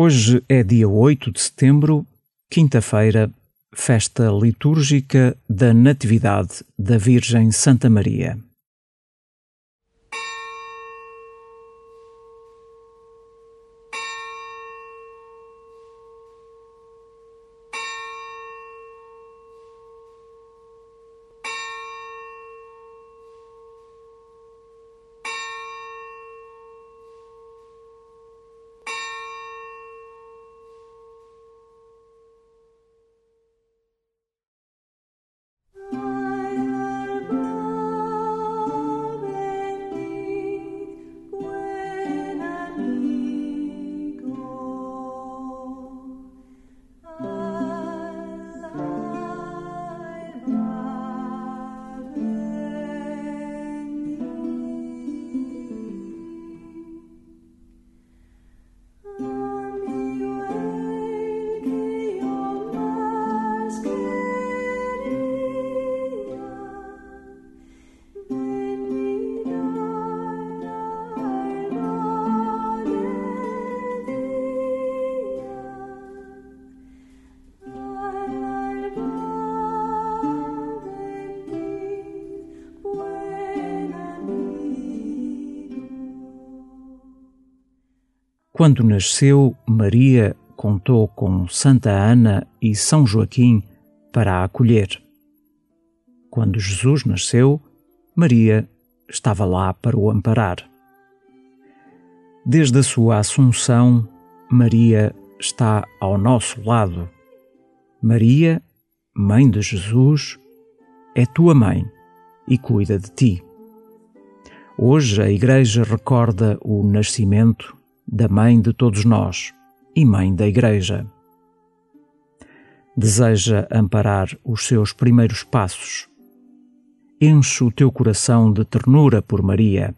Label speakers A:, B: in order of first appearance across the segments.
A: Hoje é dia 8 de setembro, quinta-feira, festa litúrgica da Natividade da Virgem Santa Maria. Quando nasceu, Maria contou com Santa Ana e São Joaquim para a acolher. Quando Jesus nasceu, Maria estava lá para o amparar. Desde a sua Assunção, Maria está ao nosso lado. Maria, Mãe de Jesus, é tua mãe e cuida de ti. Hoje a Igreja recorda o nascimento da Mãe de todos nós e Mãe da Igreja. Deseja amparar os seus primeiros passos. Enche o teu coração de ternura por Maria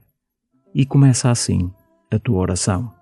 A: e começa assim a tua oração.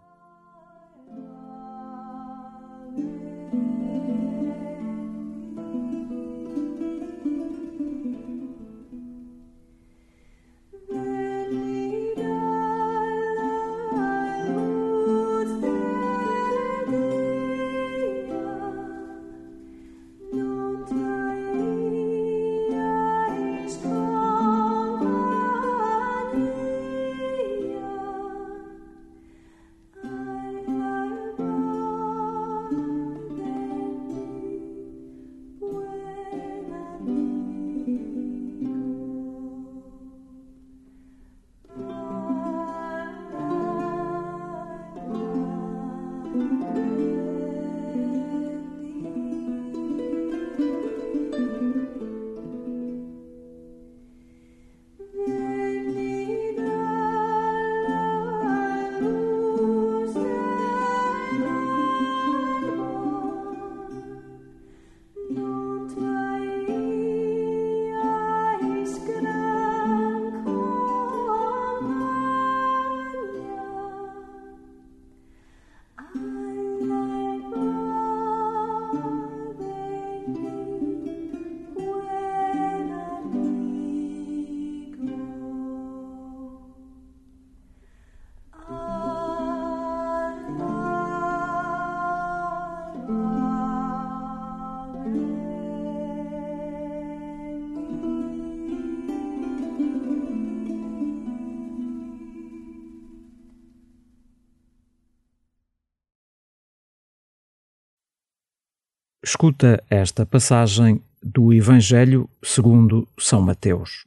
A: Escuta esta passagem do Evangelho segundo São Mateus.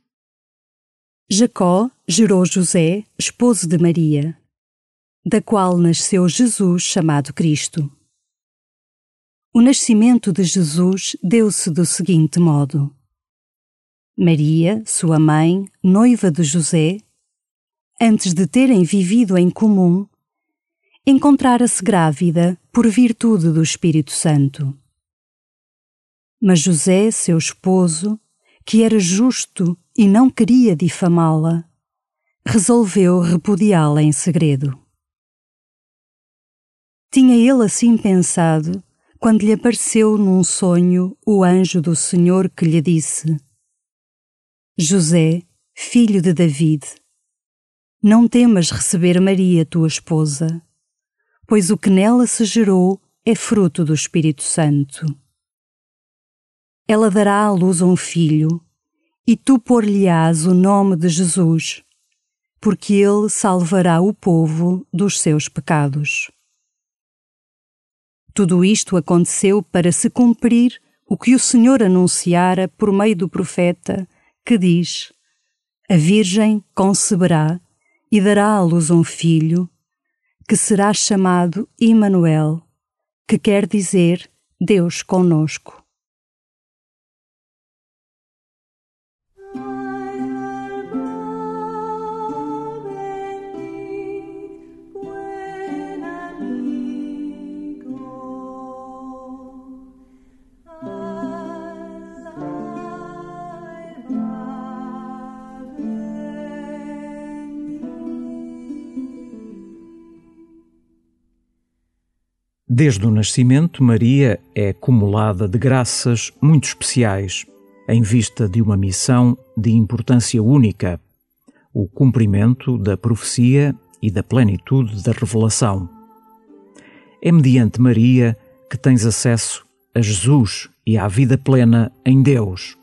B: Jacó gerou José, esposo de Maria, da qual nasceu Jesus chamado Cristo. O nascimento de Jesus deu-se do seguinte modo: Maria, sua mãe, noiva de José, antes de terem vivido em comum, encontrara-se grávida por virtude do Espírito Santo. Mas José, seu esposo, que era justo e não queria difamá-la, resolveu repudiá-la em segredo. Tinha ele assim pensado quando lhe apareceu num sonho o anjo do Senhor que lhe disse: José, filho de David, não temas receber Maria, tua esposa, pois o que nela se gerou é fruto do Espírito Santo. Ela dará à luz um filho, e tu por-lhe-ás o nome de Jesus, porque ele salvará o povo dos seus pecados. Tudo isto aconteceu para se cumprir o que o Senhor anunciara por meio do profeta, que diz: A Virgem conceberá e dará à luz um filho, que será chamado Immanuel, que quer dizer Deus conosco.
A: Desde o nascimento, Maria é acumulada de graças muito especiais, em vista de uma missão de importância única, o cumprimento da profecia e da plenitude da revelação. É mediante Maria que tens acesso a Jesus e à vida plena em Deus.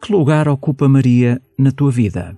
A: Que lugar ocupa Maria na tua vida?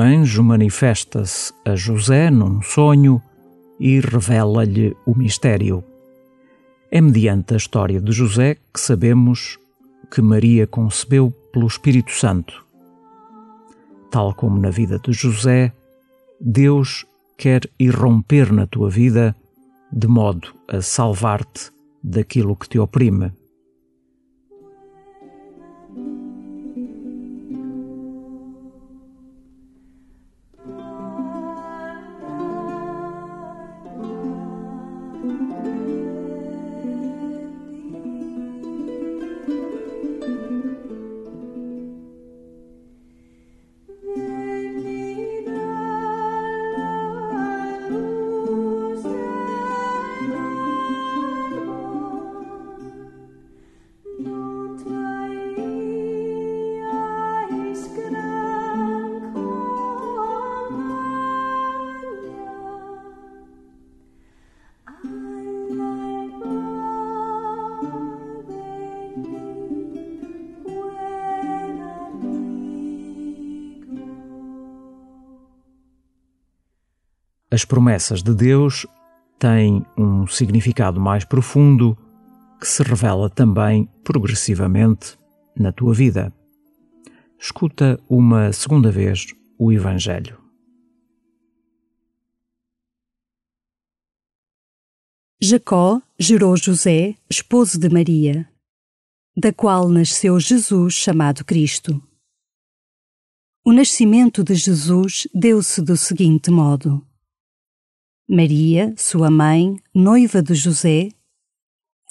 A: Um anjo manifesta-se a José num sonho e revela-lhe o mistério. É mediante a história de José que sabemos que Maria concebeu pelo Espírito Santo. Tal como na vida de José, Deus quer irromper na tua vida de modo a salvar-te daquilo que te oprime. As promessas de Deus têm um significado mais profundo que se revela também progressivamente na tua vida. Escuta uma segunda vez o Evangelho.
B: Jacó gerou José, esposo de Maria, da qual nasceu Jesus, chamado Cristo. O nascimento de Jesus deu-se do seguinte modo. Maria, sua mãe, noiva de José,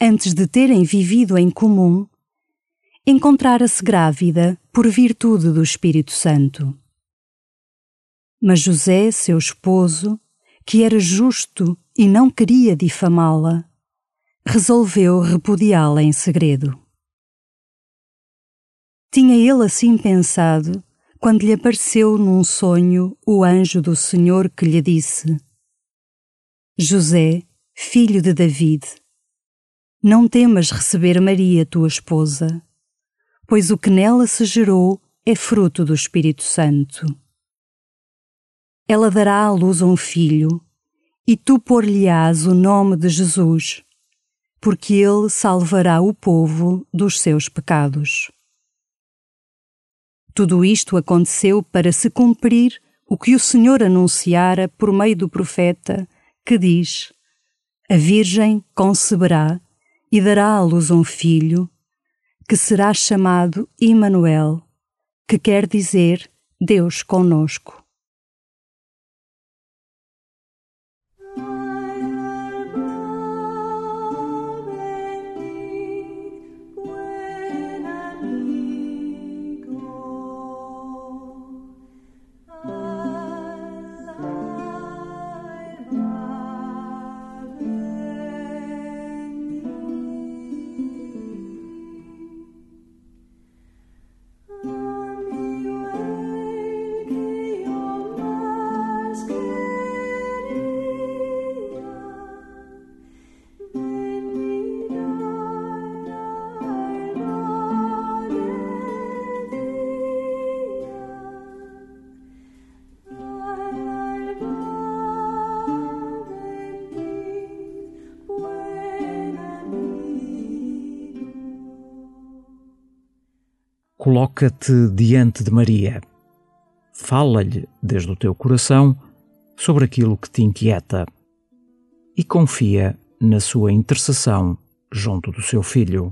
B: antes de terem vivido em comum, encontrara-se grávida por virtude do Espírito Santo. Mas José, seu esposo, que era justo e não queria difamá-la, resolveu repudiá-la em segredo. Tinha ele assim pensado quando lhe apareceu num sonho o anjo do Senhor que lhe disse: José, filho de David, não temas receber Maria, tua esposa, pois o que nela se gerou é fruto do Espírito Santo. Ela dará à luz um filho, e tu por-lhe-ás o nome de Jesus, porque ele salvará o povo dos seus pecados. Tudo isto aconteceu para se cumprir o que o Senhor anunciara por meio do profeta, que diz: A Virgem conceberá e dará à luz um filho, que será chamado Immanuel, que quer dizer Deus conosco.
A: Coloca-te diante de Maria. Fala-lhe desde o teu coração sobre aquilo que te inquieta e confia na sua intercessão junto do seu filho.